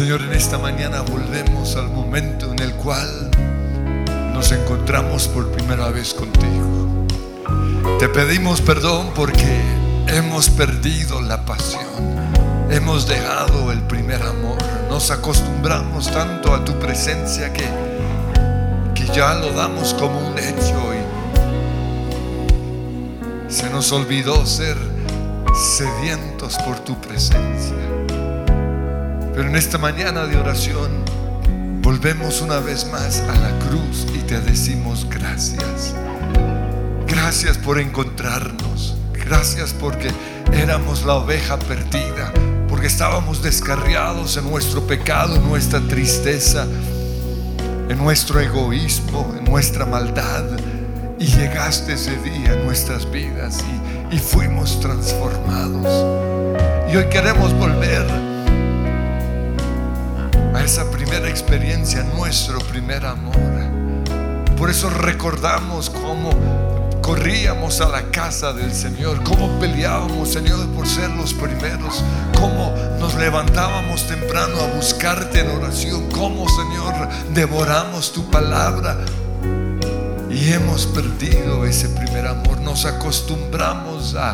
Señor, en esta mañana volvemos al momento en el cual nos encontramos por primera vez contigo. Te pedimos perdón porque hemos perdido la pasión. Hemos dejado el primer amor. Nos acostumbramos tanto a tu presencia que, que ya lo damos como un hecho y se nos olvidó ser sedientos por tu presencia. Pero en esta mañana de oración volvemos una vez más a la cruz y te decimos gracias. Gracias por encontrarnos. Gracias porque éramos la oveja perdida. Porque estábamos descarriados en nuestro pecado, en nuestra tristeza, en nuestro egoísmo, en nuestra maldad. Y llegaste ese día en nuestras vidas y, y fuimos transformados. Y hoy queremos volver esa primera experiencia, nuestro primer amor. Por eso recordamos cómo corríamos a la casa del Señor, cómo peleábamos, Señor, por ser los primeros, cómo nos levantábamos temprano a buscarte en oración, cómo, Señor, devoramos tu palabra. Y hemos perdido ese primer amor, nos acostumbramos a,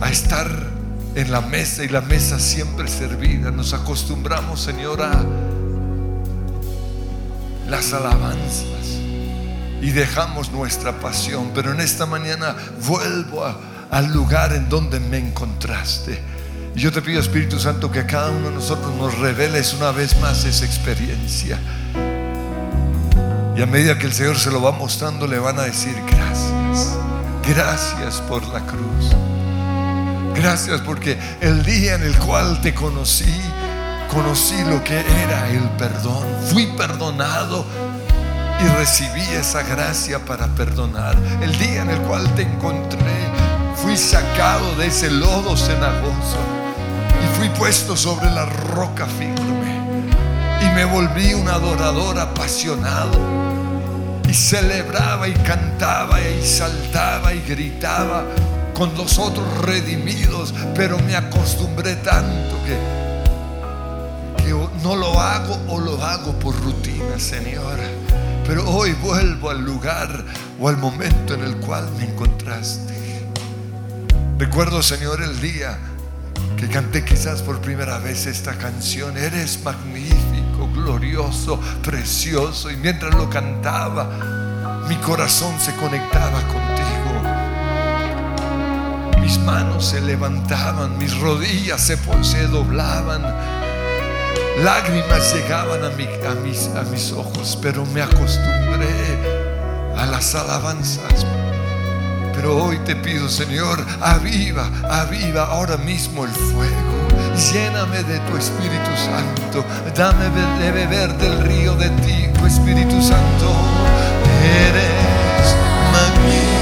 a estar en la mesa y la mesa siempre servida. Nos acostumbramos, Señor, a las alabanzas y dejamos nuestra pasión. Pero en esta mañana vuelvo al lugar en donde me encontraste. Y yo te pido, Espíritu Santo, que a cada uno de nosotros nos reveles una vez más esa experiencia. Y a medida que el Señor se lo va mostrando, le van a decir gracias. Gracias por la cruz. Gracias porque el día en el cual te conocí, conocí lo que era el perdón. Fui perdonado y recibí esa gracia para perdonar. El día en el cual te encontré, fui sacado de ese lodo cenagoso y fui puesto sobre la roca firme. Y me volví un adorador apasionado. Y celebraba y cantaba y saltaba y gritaba con los otros redimidos. Pero me acostumbré tanto que, que no lo hago o lo hago por rutina, Señor. Pero hoy vuelvo al lugar o al momento en el cual me encontraste. Recuerdo, Señor, el día que canté quizás por primera vez esta canción. Eres magnífico, glorioso, precioso. Y mientras lo cantaba, mi corazón se conectaba contigo. Mis manos se levantaban, mis rodillas se, se doblaban. Lágrimas llegaban a, mi- a mis, a mis ojos, pero me acostumbré a las alabanzas. Pero hoy te pido, Señor, aviva, aviva ahora mismo el fuego. Lléname de tu Espíritu Santo. Dame de beber del río de ti, tu Espíritu Santo. Eres magnífico,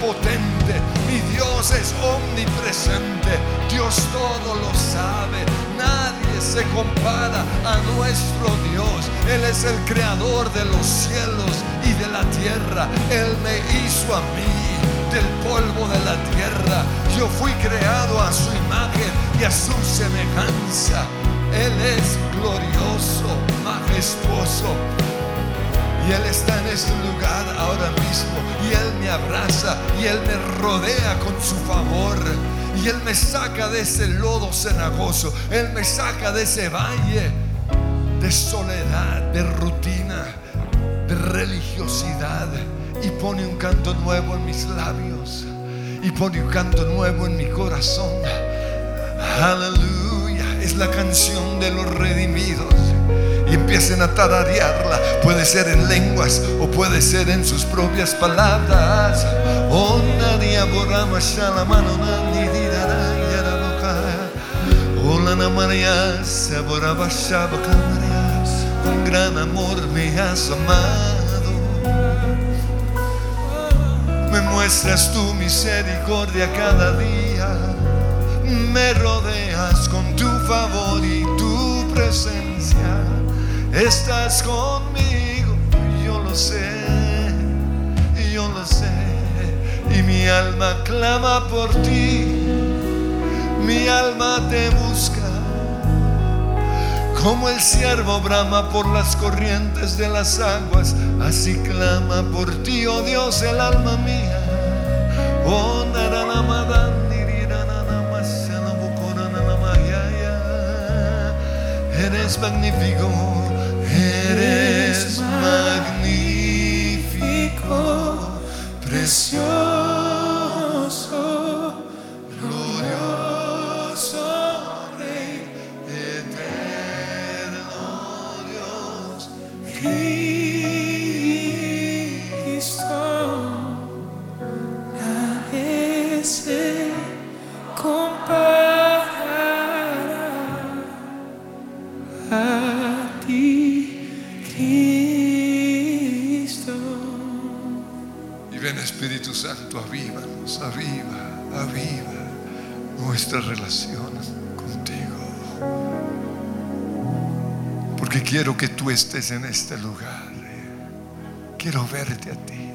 omnipotente, mi Dios es omnipresente. Dios todo lo sabe, nadie se compara a nuestro Dios. Él es el creador de los cielos y de la tierra. Él me hizo a mí del polvo de la tierra. Yo fui creado a su imagen y a su semejanza. Él es glorioso, majestuoso. Y Él está en este lugar ahora mismo. Y Él me abraza y Él me rodea con su favor. Y Él me saca de ese lodo cenagoso. Él me saca de ese valle de soledad, de rutina, de religiosidad. Y pone un canto nuevo en mis labios. Y pone un canto nuevo en mi corazón. Aleluya. Es la canción de los redimidos. Empiecen a tararearla. Puede ser en lenguas o puede ser en sus propias palabras. Oh, nadia María. Con gran amor me has amado. Me muestras tu misericordia cada día. Me rodeas con tu favor y tu presencia. Estás conmigo, yo lo sé, yo lo sé. Y mi alma clama por ti, mi alma te busca. Como el siervo brama por las corrientes de las aguas, así clama por ti, oh Dios, el alma mía. Oh, Eres magnífico, relación contigo. Porque quiero que tú estés en este lugar. Quiero verte a ti.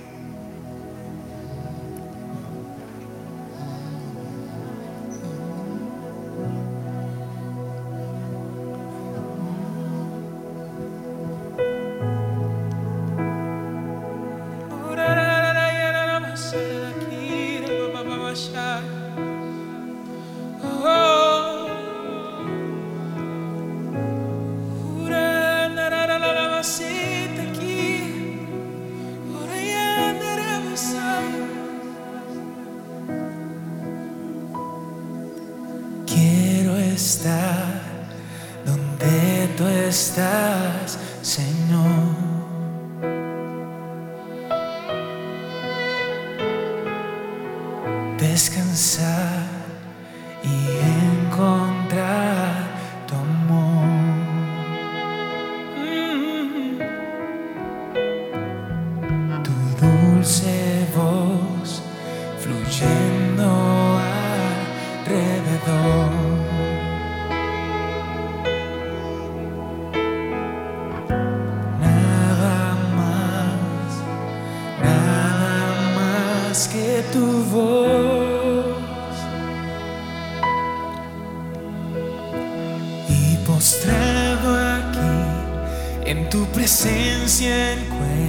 En tu presencia encuentro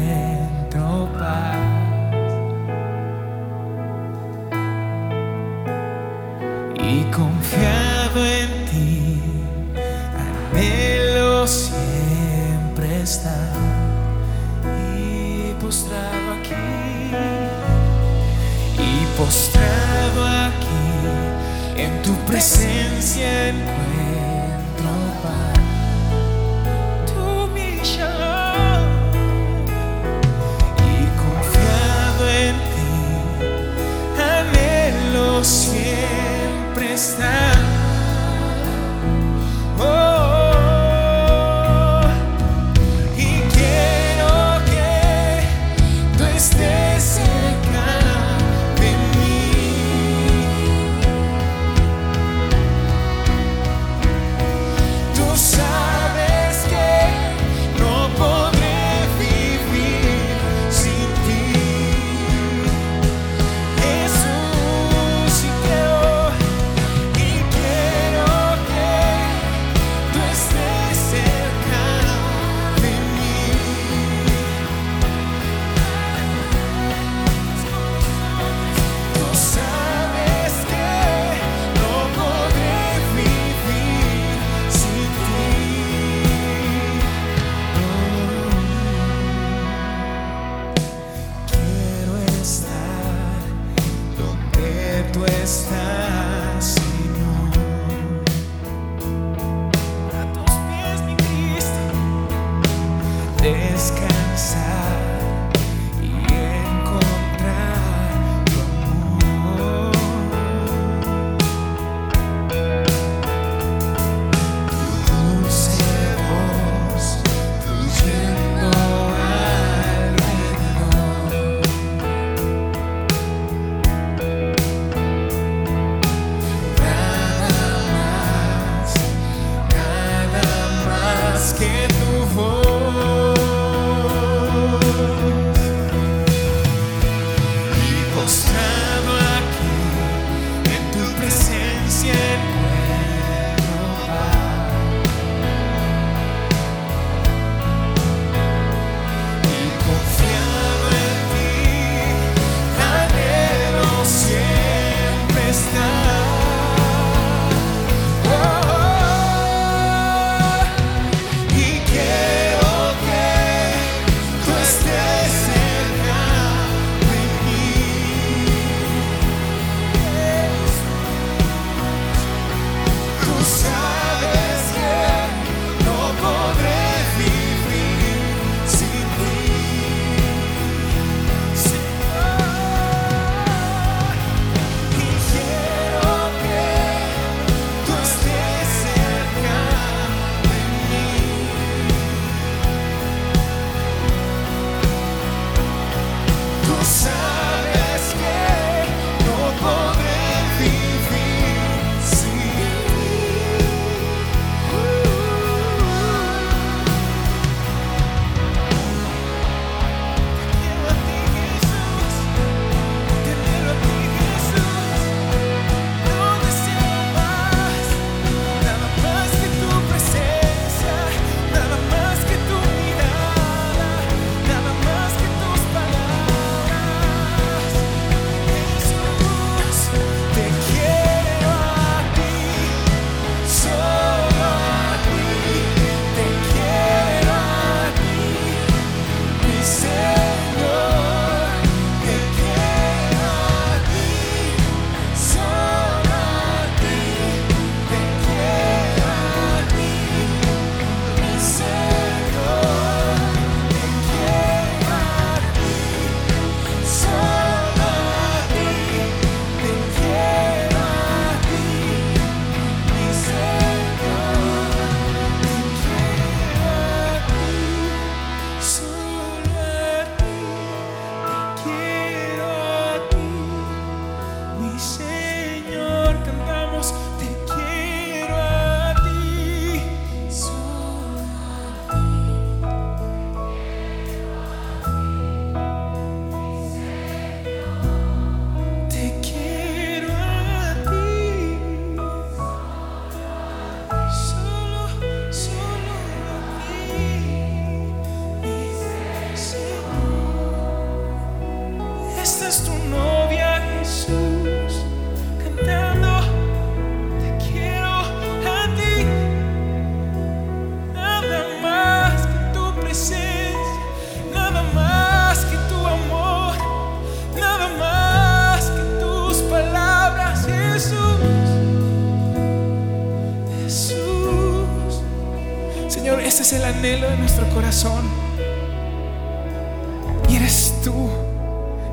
Y eres tú,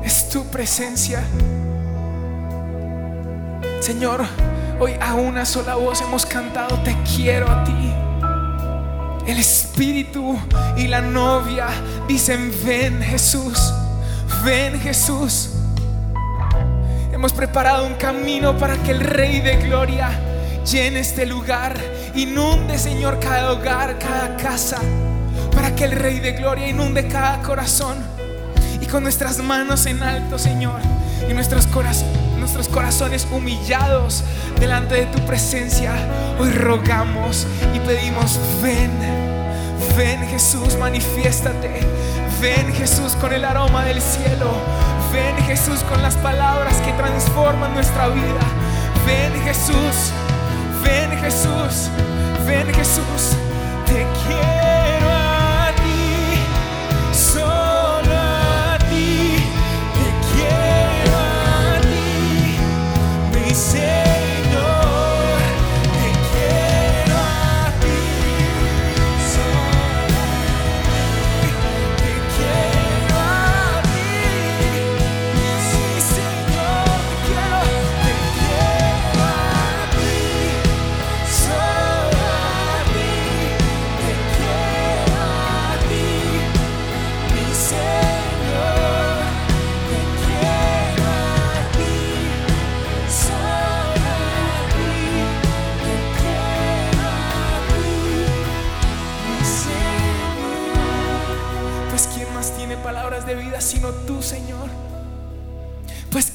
es tu presencia. Señor, hoy a una sola voz hemos cantado, te quiero a ti. El Espíritu y la novia dicen, ven Jesús, ven Jesús. Hemos preparado un camino para que el Rey de Gloria llene este lugar, inunde Señor cada hogar, cada casa, para que el Rey de Gloria inunde cada corazón. Y con nuestras manos en alto, Señor, y nuestros, coraz- nuestros corazones humillados delante de tu presencia, hoy rogamos y pedimos, ven, ven Jesús, manifiéstate, ven Jesús con el aroma del cielo, ven Jesús con las palabras que transforman nuestra vida, ven Jesús, ven Jesús, ven Jesús, te quiero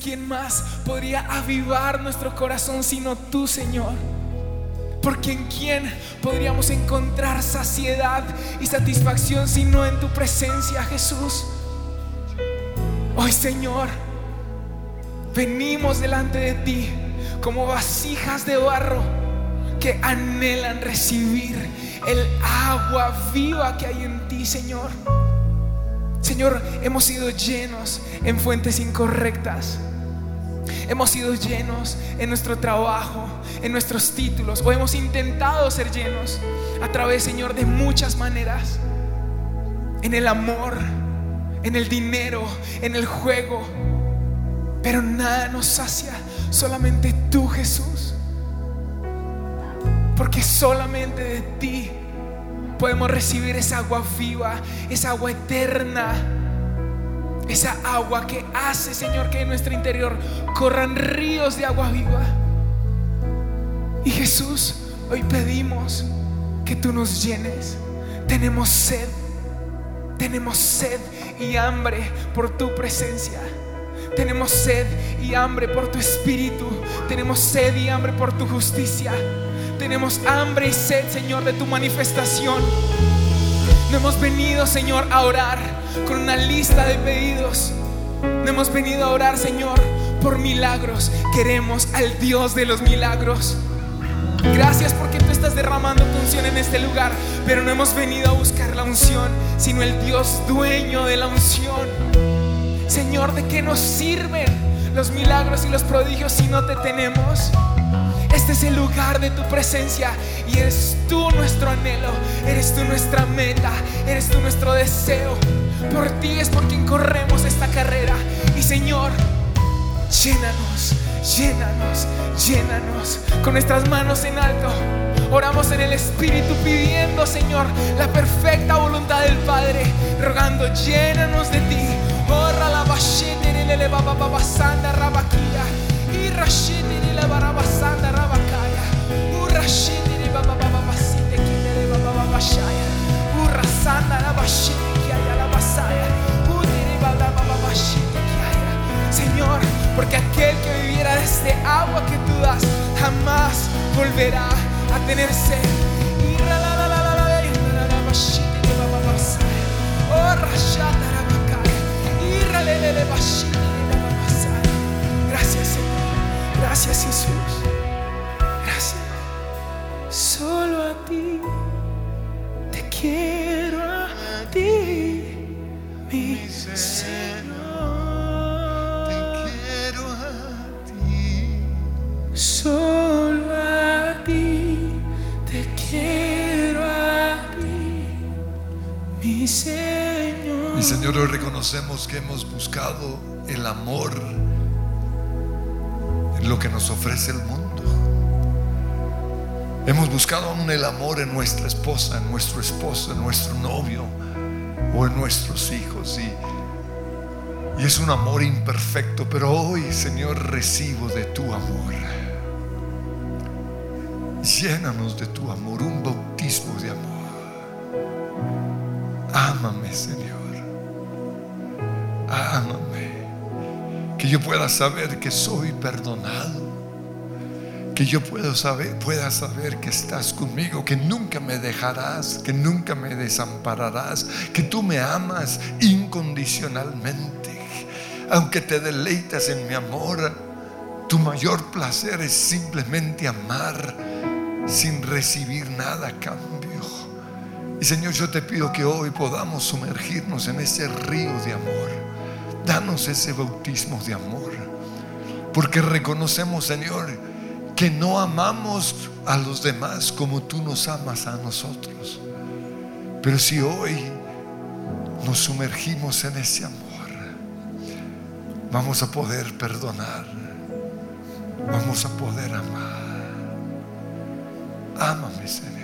quién más podría avivar nuestro corazón sino tú, Señor. Porque en quién podríamos encontrar saciedad y satisfacción sino en tu presencia, Jesús. Hoy, Señor, venimos delante de ti como vasijas de barro que anhelan recibir el agua viva que hay en ti, Señor. Señor, hemos sido llenos en fuentes incorrectas. Hemos sido llenos en nuestro trabajo, en nuestros títulos, o hemos intentado ser llenos a través, Señor, de muchas maneras. En el amor, en el dinero, en el juego. Pero nada nos sacia, solamente tú, Jesús. Porque solamente de ti podemos recibir esa agua viva, esa agua eterna, esa agua que hace, Señor, que en nuestro interior corran ríos de agua viva. Y Jesús, hoy pedimos que tú nos llenes. Tenemos sed, tenemos sed y hambre por tu presencia. Tenemos sed y hambre por tu espíritu. Tenemos sed y hambre por tu justicia. Tenemos hambre y sed, Señor, de tu manifestación. No hemos venido, Señor, a orar con una lista de pedidos. No hemos venido a orar, Señor, por milagros. Queremos al Dios de los milagros. Gracias porque tú estás derramando tu unción en este lugar, pero no hemos venido a buscar la unción, sino el Dios dueño de la unción. Señor, ¿de qué nos sirven los milagros y los prodigios si no te tenemos? Este es el lugar de tu presencia y eres tú nuestro anhelo, eres tú nuestra meta, eres tú nuestro deseo. Por ti es por quien corremos esta carrera. Y Señor, llénanos, llénanos, llénanos con nuestras manos en alto. Oramos en el Espíritu pidiendo, Señor, la perfecta voluntad del Padre, rogando, llénanos de ti. La lele baba baba sanda rabaquilla. Señor, porque aquel que viviera de este agua que tú das jamás volverá a tener sed. Y Gracias, Jesús. Gracias. Solo a ti te quiero a ti, mi Señor. quiero a ti. Solo a ti te quiero a ti, mi Señor. Mi Señor, hoy reconocemos que hemos buscado el amor lo que nos ofrece el mundo. Hemos buscado aún el amor en nuestra esposa, en nuestro esposo, en nuestro novio o en nuestros hijos. Y, y es un amor imperfecto, pero hoy, Señor, recibo de tu amor. Llénanos de tu amor, un bautismo de amor. Ámame, Señor. Ámame. Que yo pueda saber que soy perdonado. Que yo pueda saber, pueda saber que estás conmigo, que nunca me dejarás, que nunca me desampararás, que tú me amas incondicionalmente. Aunque te deleitas en mi amor, tu mayor placer es simplemente amar sin recibir nada a cambio. Y Señor, yo te pido que hoy podamos sumergirnos en ese río de amor. Danos ese bautismo de amor. Porque reconocemos, Señor, que no amamos a los demás como tú nos amas a nosotros. Pero si hoy nos sumergimos en ese amor, vamos a poder perdonar. Vamos a poder amar. Ámame, Señor.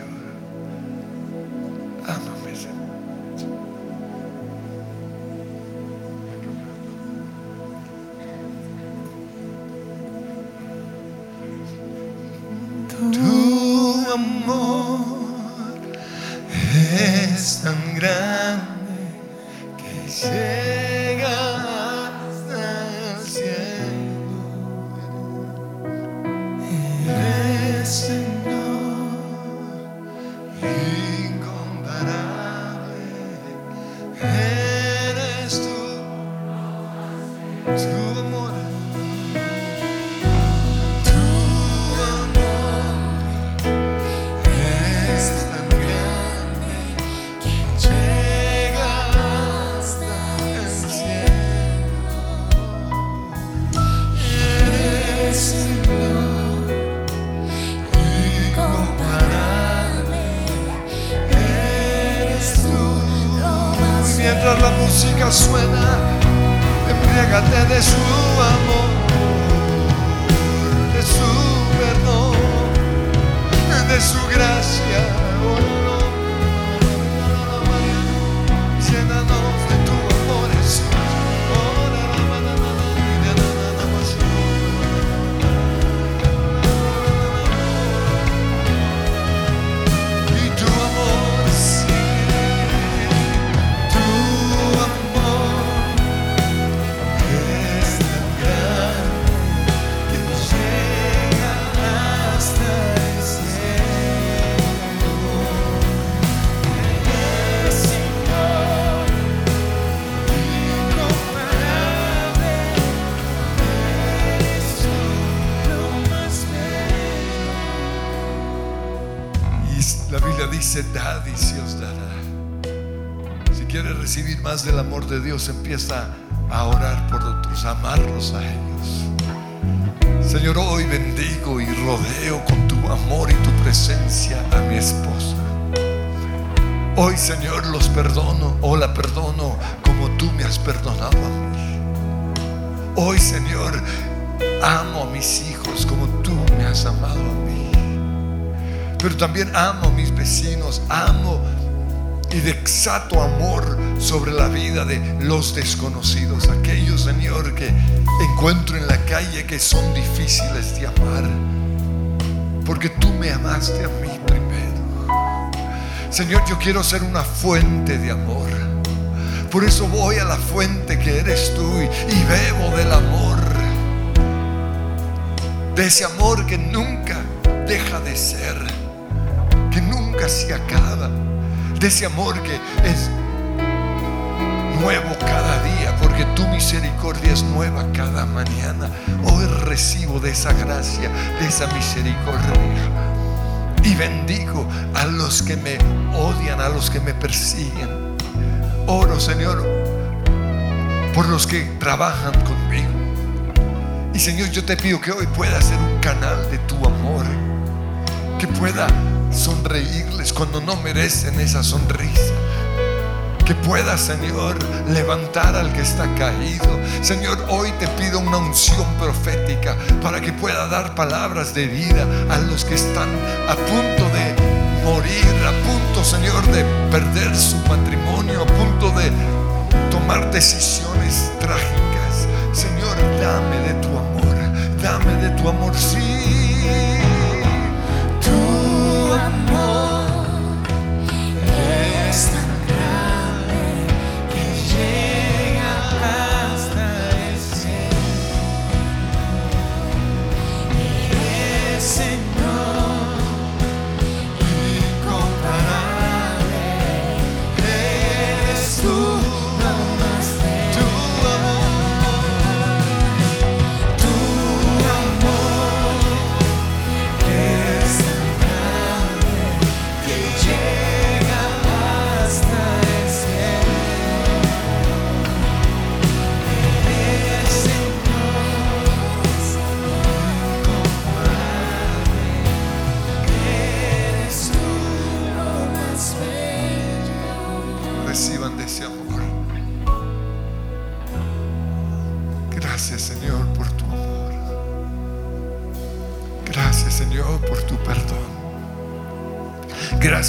Perdono o la perdono como tú me has perdonado a mí. Hoy, Señor, amo a mis hijos como tú me has amado a mí. Pero también amo a mis vecinos, amo y desato amor sobre la vida de los desconocidos, aquellos, Señor, que encuentro en la calle que son difíciles de amar, porque tú me amaste a mí. Señor, yo quiero ser una fuente de amor. Por eso voy a la fuente que eres tú y, bebo del amor. De ese amor que nunca deja de ser, que nunca se acaba. De ese amor que es nuevo cada día, porque tu misericordia es nueva cada mañana. Hoy recibo de esa gracia, de esa misericordia. Y bendigo a los que me odian, a los que me persiguen. Oro, Señor, por los que trabajan conmigo. Y Señor, yo te pido que hoy pueda ser un canal de tu amor. Que pueda sonreírles cuando no merecen esa sonrisa. Que pueda, Señor, levantar al que está caído. Señor, hoy te pido una unción profética para que pueda dar palabras de vida a los que están a punto de morir, a punto, Señor, de perder su matrimonio, a punto de tomar decisiones trágicas. Señor, dame de tu amor, dame de tu amor, sí.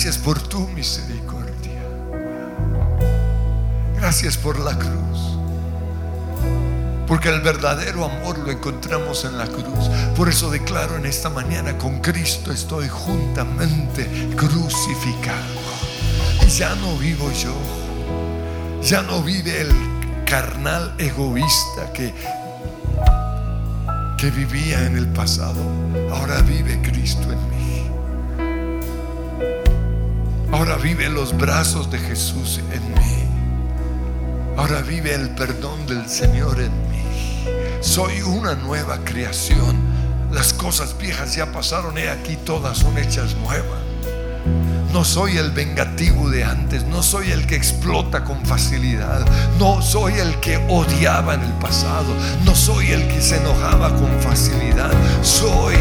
Gracias por tu misericordia. Gracias por la cruz. Porque el verdadero amor lo encontramos en la cruz. Por eso declaro en esta mañana, con Cristo estoy juntamente crucificado. Y ya no vivo yo. Ya no vive el carnal egoísta que, que vivía en el pasado. Ahora vive Cristo Ahora vive los brazos de Jesús en mí. Ahora vive el perdón del Señor en mí. Soy una nueva creación. Las cosas viejas ya pasaron, he aquí todas son hechas nuevas. No soy el vengativo de antes, no soy el que explota con facilidad, no soy el que odiaba en el pasado, no soy el que se enojaba con facilidad, soy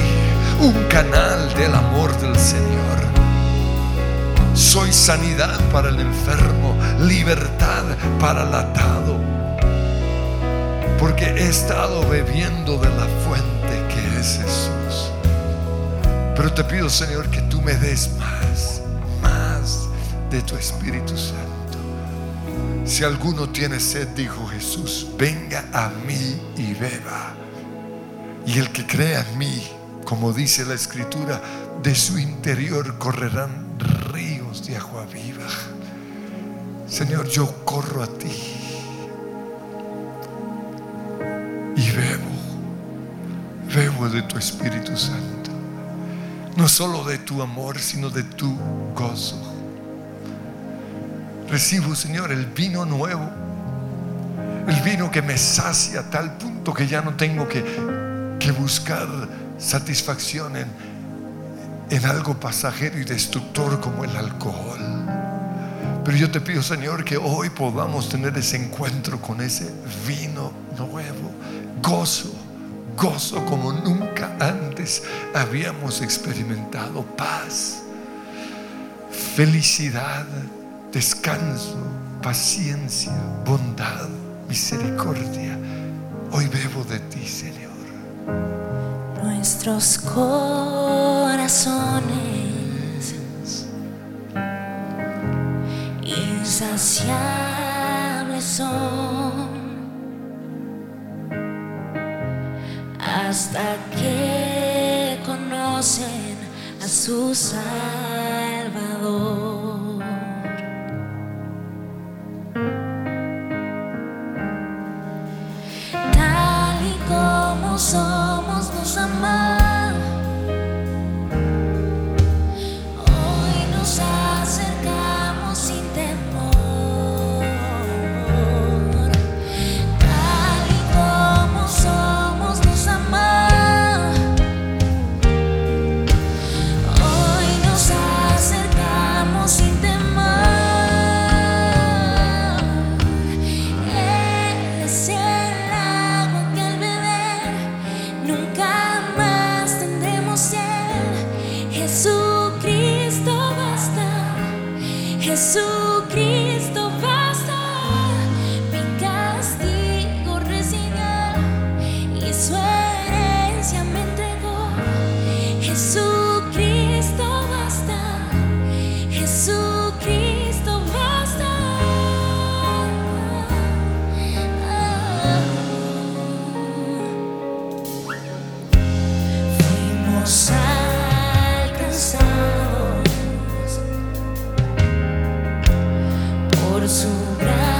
un canal del amor del Señor. Soy sanidad para el enfermo, libertad para el atado, porque he estado bebiendo de la fuente que es Jesús. Pero te pido, Señor, que tú me des más, más de tu Espíritu Santo. Si alguno tiene sed, dijo Jesús, venga a mí y beba. Y el que crea en mí, como dice la Escritura, de su interior correrán ríos de agua viva. Señor, yo corro a ti y bebo, bebo de tu Espíritu Santo. No solo de tu amor, sino de tu gozo. Recibo, Señor, el vino nuevo. El vino que me sacia a tal punto que ya no tengo que, que buscar satisfacción en, en algo pasajero y destructor como el alcohol. Pero yo te pido, Señor, que hoy podamos tener ese encuentro con ese vino nuevo. Gozo, gozo como nunca antes habíamos experimentado. Paz, felicidad, descanso, paciencia, bondad, misericordia. Hoy bebo de ti, Señor. Nuestros corazones insaciables son hasta que conocen a su Salvador. Sobrar.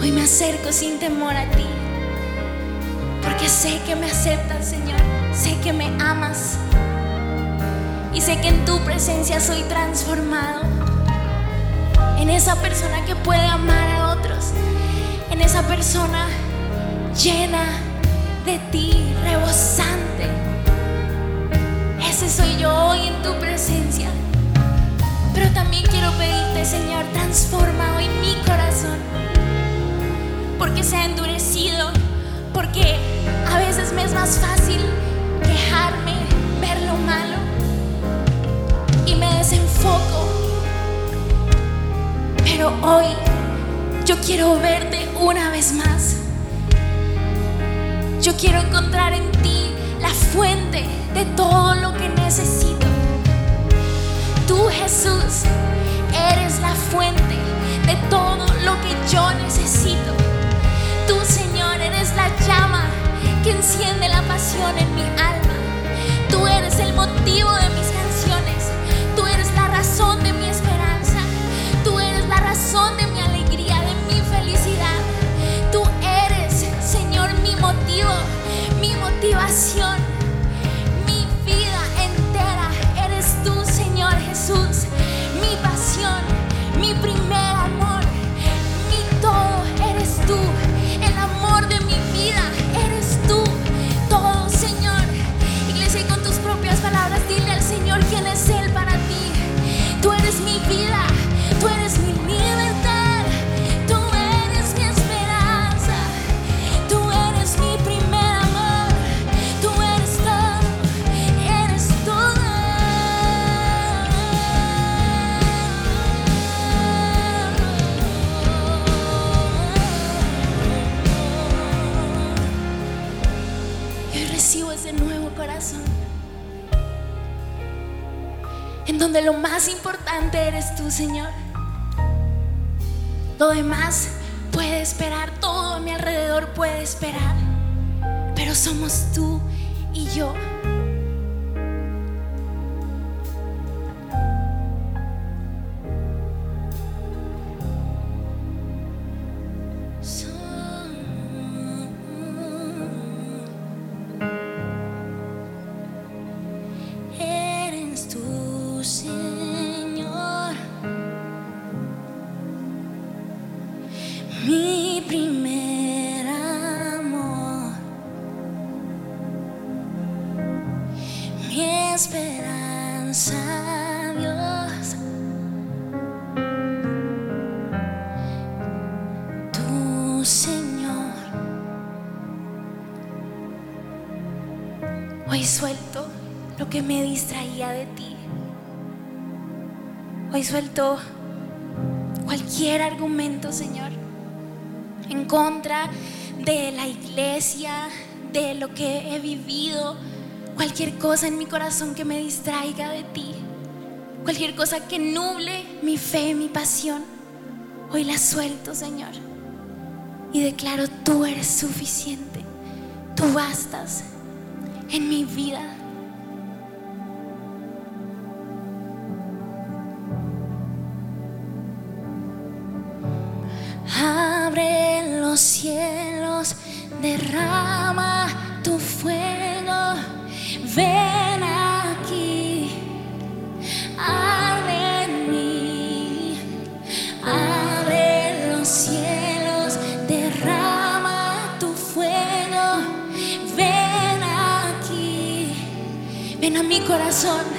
Hoy me acerco sin temor a ti, porque sé que me aceptas, Señor, sé que me amas y sé que en tu presencia soy transformado en esa persona que puede amar a otros, en esa persona llena de ti, rebosante. Ese soy yo hoy en tu presencia. Pero también quiero pedirte, Señor, transforma hoy mi corazón porque se ha endurecido, porque a veces me es más fácil quejarme, ver lo malo y me desenfoco. Pero hoy yo quiero verte una vez más. Yo quiero encontrar en ti la fuente de todo lo que necesito. Tú, Jesús, eres la fuente de todo lo que yo necesito. Tú, Señor, eres la llama que enciende la pasión en mi alma. Tú eres el motivo de mis canciones. Tú eres la razón de mi esperanza. Tú eres la razón de mi alegría, de mi felicidad. Tú eres, Señor, mi motivo, mi motivación, en donde lo más importante eres tú, Señor. Lo demás puede esperar, todo a mi alrededor puede esperar, pero somos tú y yo. Suelto cualquier argumento, Señor, en contra de la iglesia, de lo que he vivido, cualquier cosa en mi corazón que me distraiga de ti, cualquier cosa que nuble mi fe, mi pasión. Hoy la suelto, Señor, y declaro, tú eres suficiente, tú bastas en mi vida. los cielos, derrama tu fuego, ven aquí, arde en mí, abre los cielos, derrama tu fuego, ven aquí, ven a mi corazón.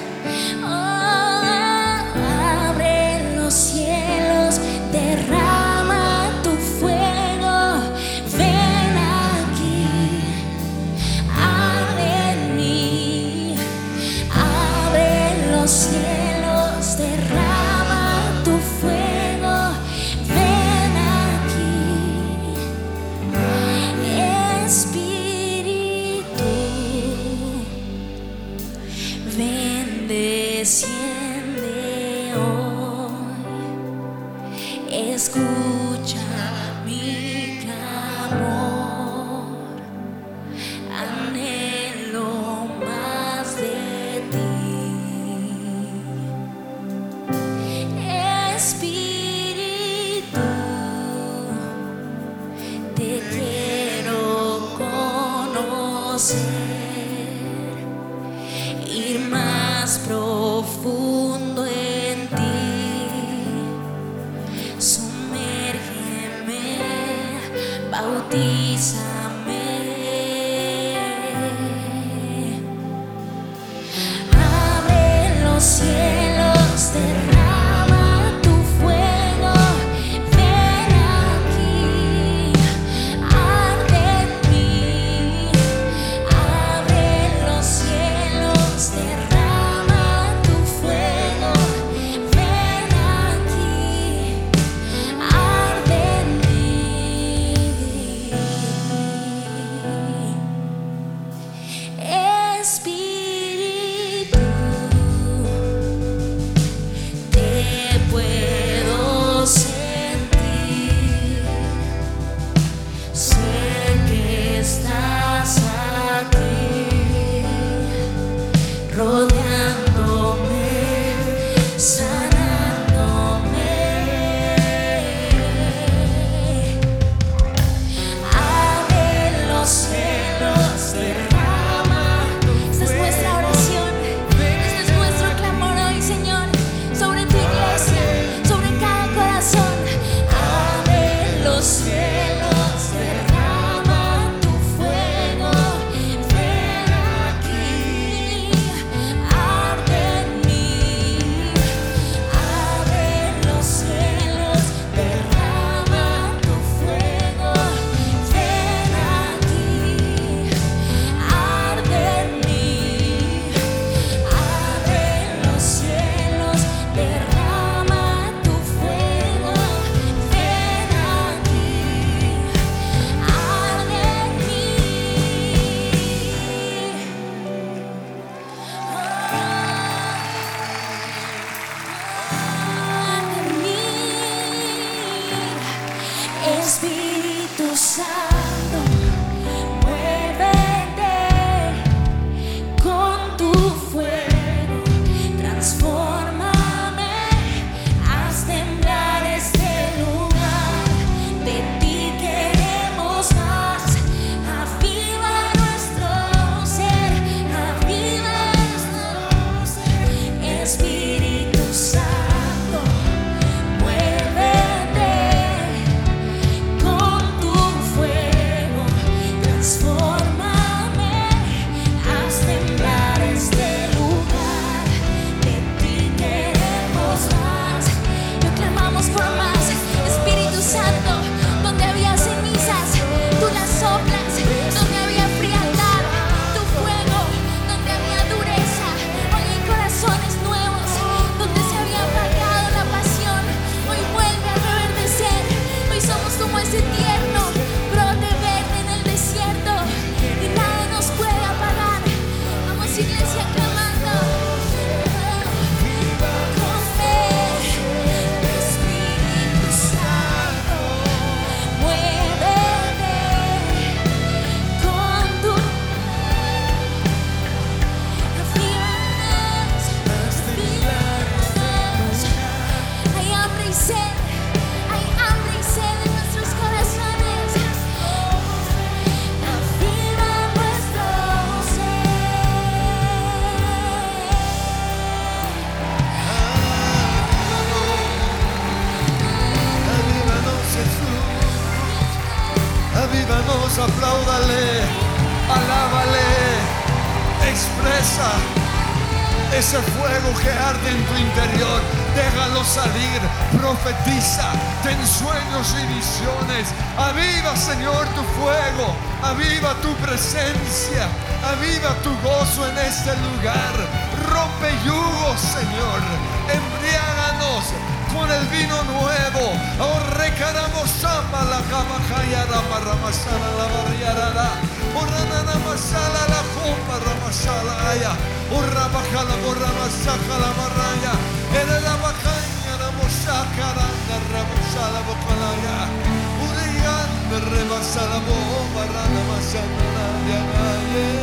Rebasala bomba rana la ya.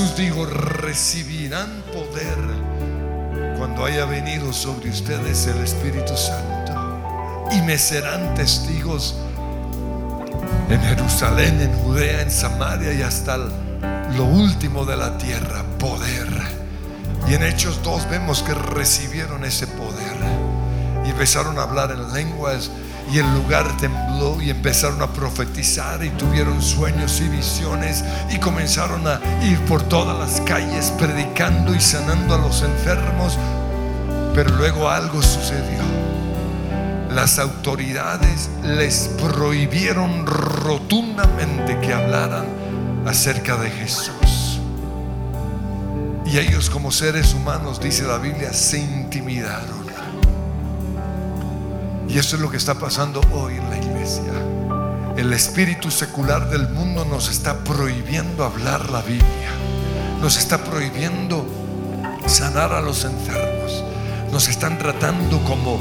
Jesús dijo, recibirán poder cuando haya venido sobre ustedes el Espíritu Santo. Y me serán testigos en Jerusalén, en Judea, en Samaria y hasta lo último de la tierra, poder. Y en Hechos 2 vemos que recibieron ese poder y empezaron a hablar en lenguas y el lugar tembló y empezaron a profetizar y tuvieron sueños y visiones y comenzaron a ir por todas las calles predicando y sanando a los enfermos. Pero luego algo sucedió. Las autoridades les prohibieron rotundamente que hablaran acerca de Jesús. Y ellos como seres humanos, dice la Biblia, se intimidaron. Y eso es lo que está pasando hoy en la iglesia. El espíritu secular del mundo nos está prohibiendo hablar la Biblia. Nos está prohibiendo sanar a los enfermos. Nos están tratando como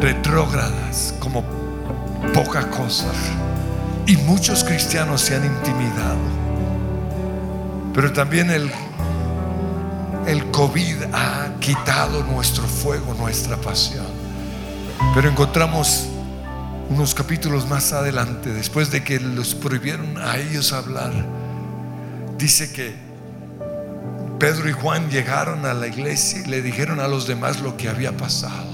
retrógradas, como poca cosa. Y muchos cristianos se han intimidado. Pero también el, el COVID ha quitado nuestro fuego, nuestra pasión. Pero encontramos unos capítulos más adelante, después de que los prohibieron a ellos hablar, dice que Pedro y Juan llegaron a la iglesia y le dijeron a los demás lo que había pasado.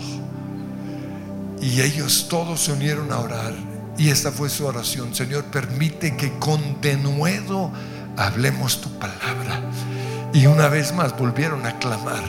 Y ellos todos se unieron a orar. Y esta fue su oración. Señor, permite que con denuedo hablemos tu palabra. Y una vez más volvieron a clamar.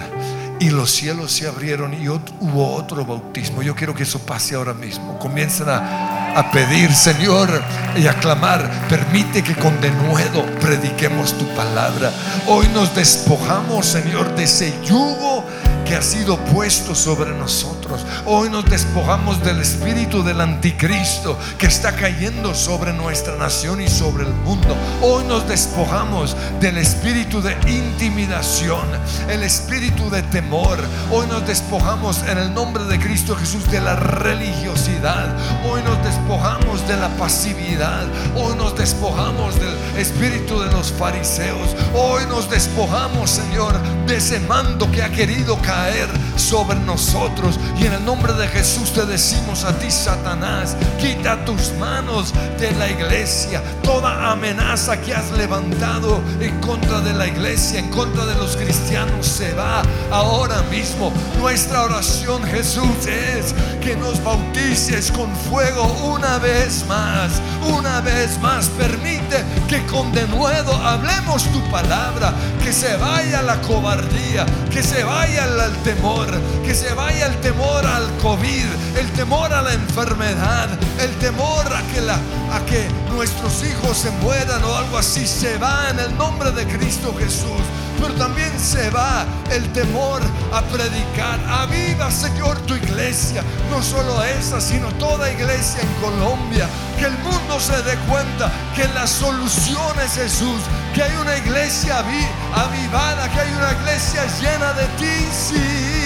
Y los cielos se abrieron y hubo otro bautismo. Yo quiero que eso pase ahora mismo. Comiencen a, a pedir, Señor, y a clamar. Permite que con denuedo prediquemos tu palabra. Hoy nos despojamos, Señor, de ese yugo que ha sido puesto sobre nosotros. Hoy nos despojamos del espíritu del anticristo que está cayendo sobre nuestra nación y sobre el mundo. Hoy nos despojamos del espíritu de intimidación, el espíritu de temor. Hoy nos despojamos en el nombre de Cristo Jesús de la religiosidad. Hoy nos despojamos de la pasividad. Hoy nos despojamos del espíritu de los fariseos. Hoy nos despojamos, Señor, de ese mando que ha querido caer sobre nosotros. Y en el nombre de Jesús te decimos a ti, Satanás, quita tus manos de la iglesia. Toda amenaza que has levantado en contra de la iglesia, en contra de los cristianos, se va ahora mismo. Nuestra oración, Jesús, es que nos bautices con fuego una vez más. Una vez más, permite que con denuedo hablemos tu palabra. Que se vaya la cobardía, que se vaya el, temor, que se vaya el temor al COVID, el temor a la enfermedad, el temor a que, a que nuestros hijos se mueran o algo así. Se va en el nombre de Cristo Jesús. Pero también se va el temor a predicar. Aviva, Señor, tu iglesia. No solo esa, sino toda iglesia en Colombia. Que el mundo se dé cuenta que la solución es Jesús. Que hay una iglesia avi- avivada, que hay una iglesia llena de ti. Sí.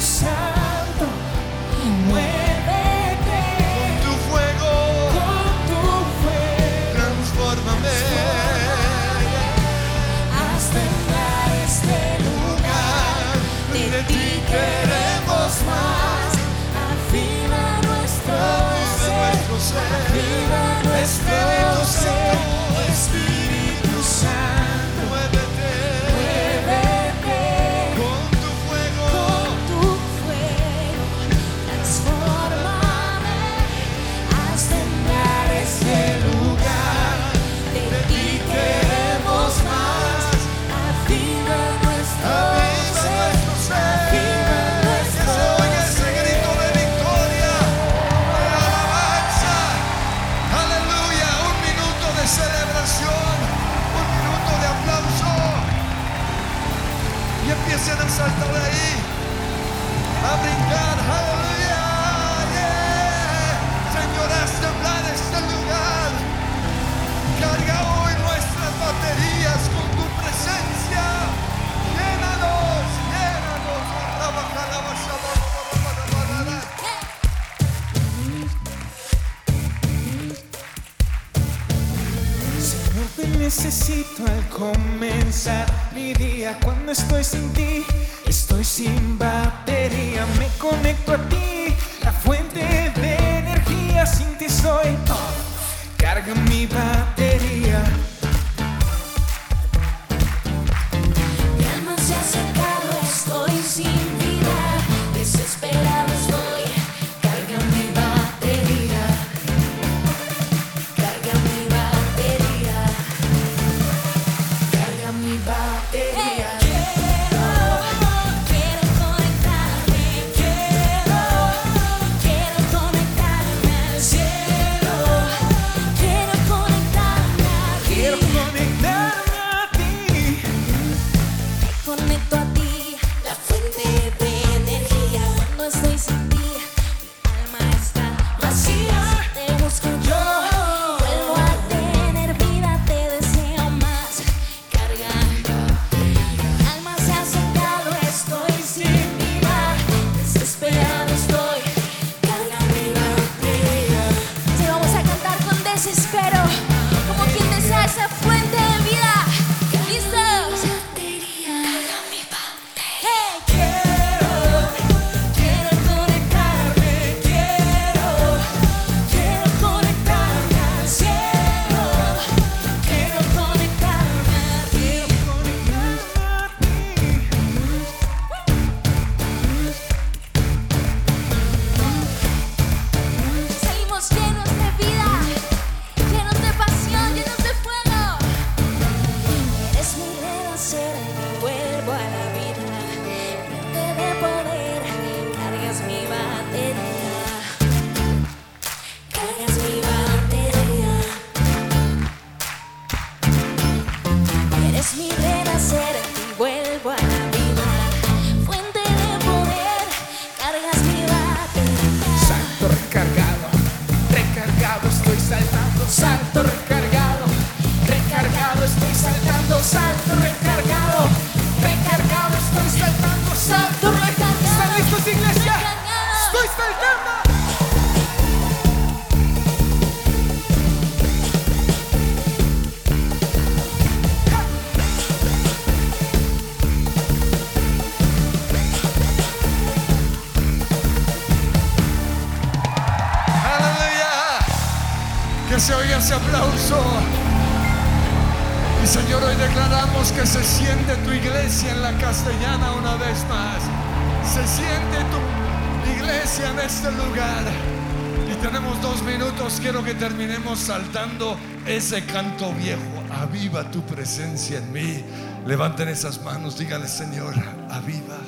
Santo, muévete con tu fuego, con tu fuego. Transfórmame, hasta este lugar. De ti queremos más. Afirma nuestro ser, afirma nuestro ser. necesito al comenzar mi día. Cuando estoy sin ti, estoy sin batería. Me conecto a ti saltando ese canto viejo. Aviva tu presencia en mí. Levanten esas manos, díganle Señor, aviva.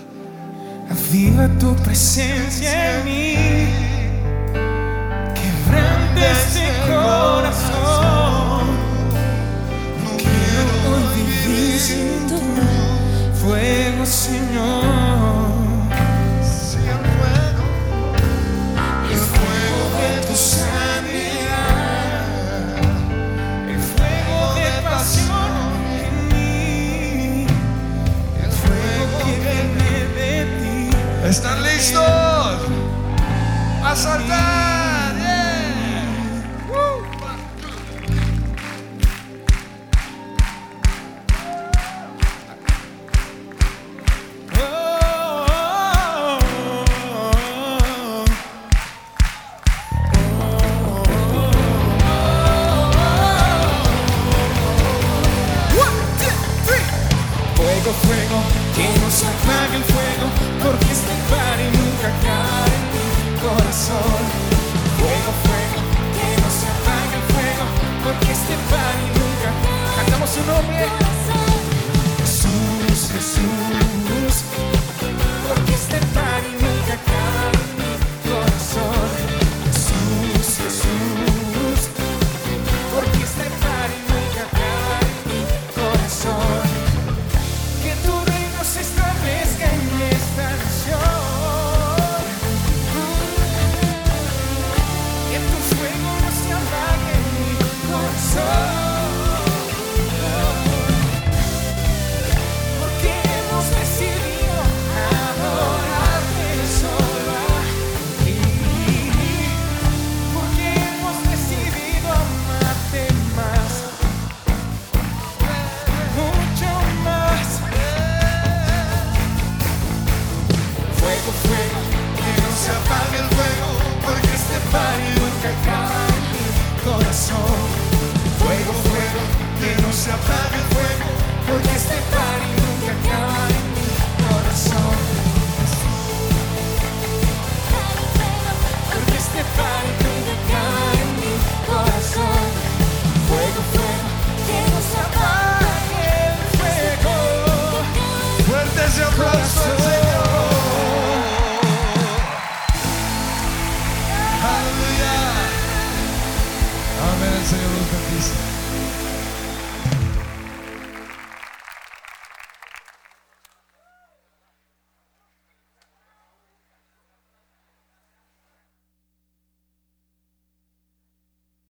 Aviva tu presencia en mí. Quebrante este corazón. No quiero vivir sin tu fuego, Señor. ¿Están listos? A saltar. fuego, que nos apague el fuego, porque este party nunca acaba. se apaga nunca acaba en mi corazón. Este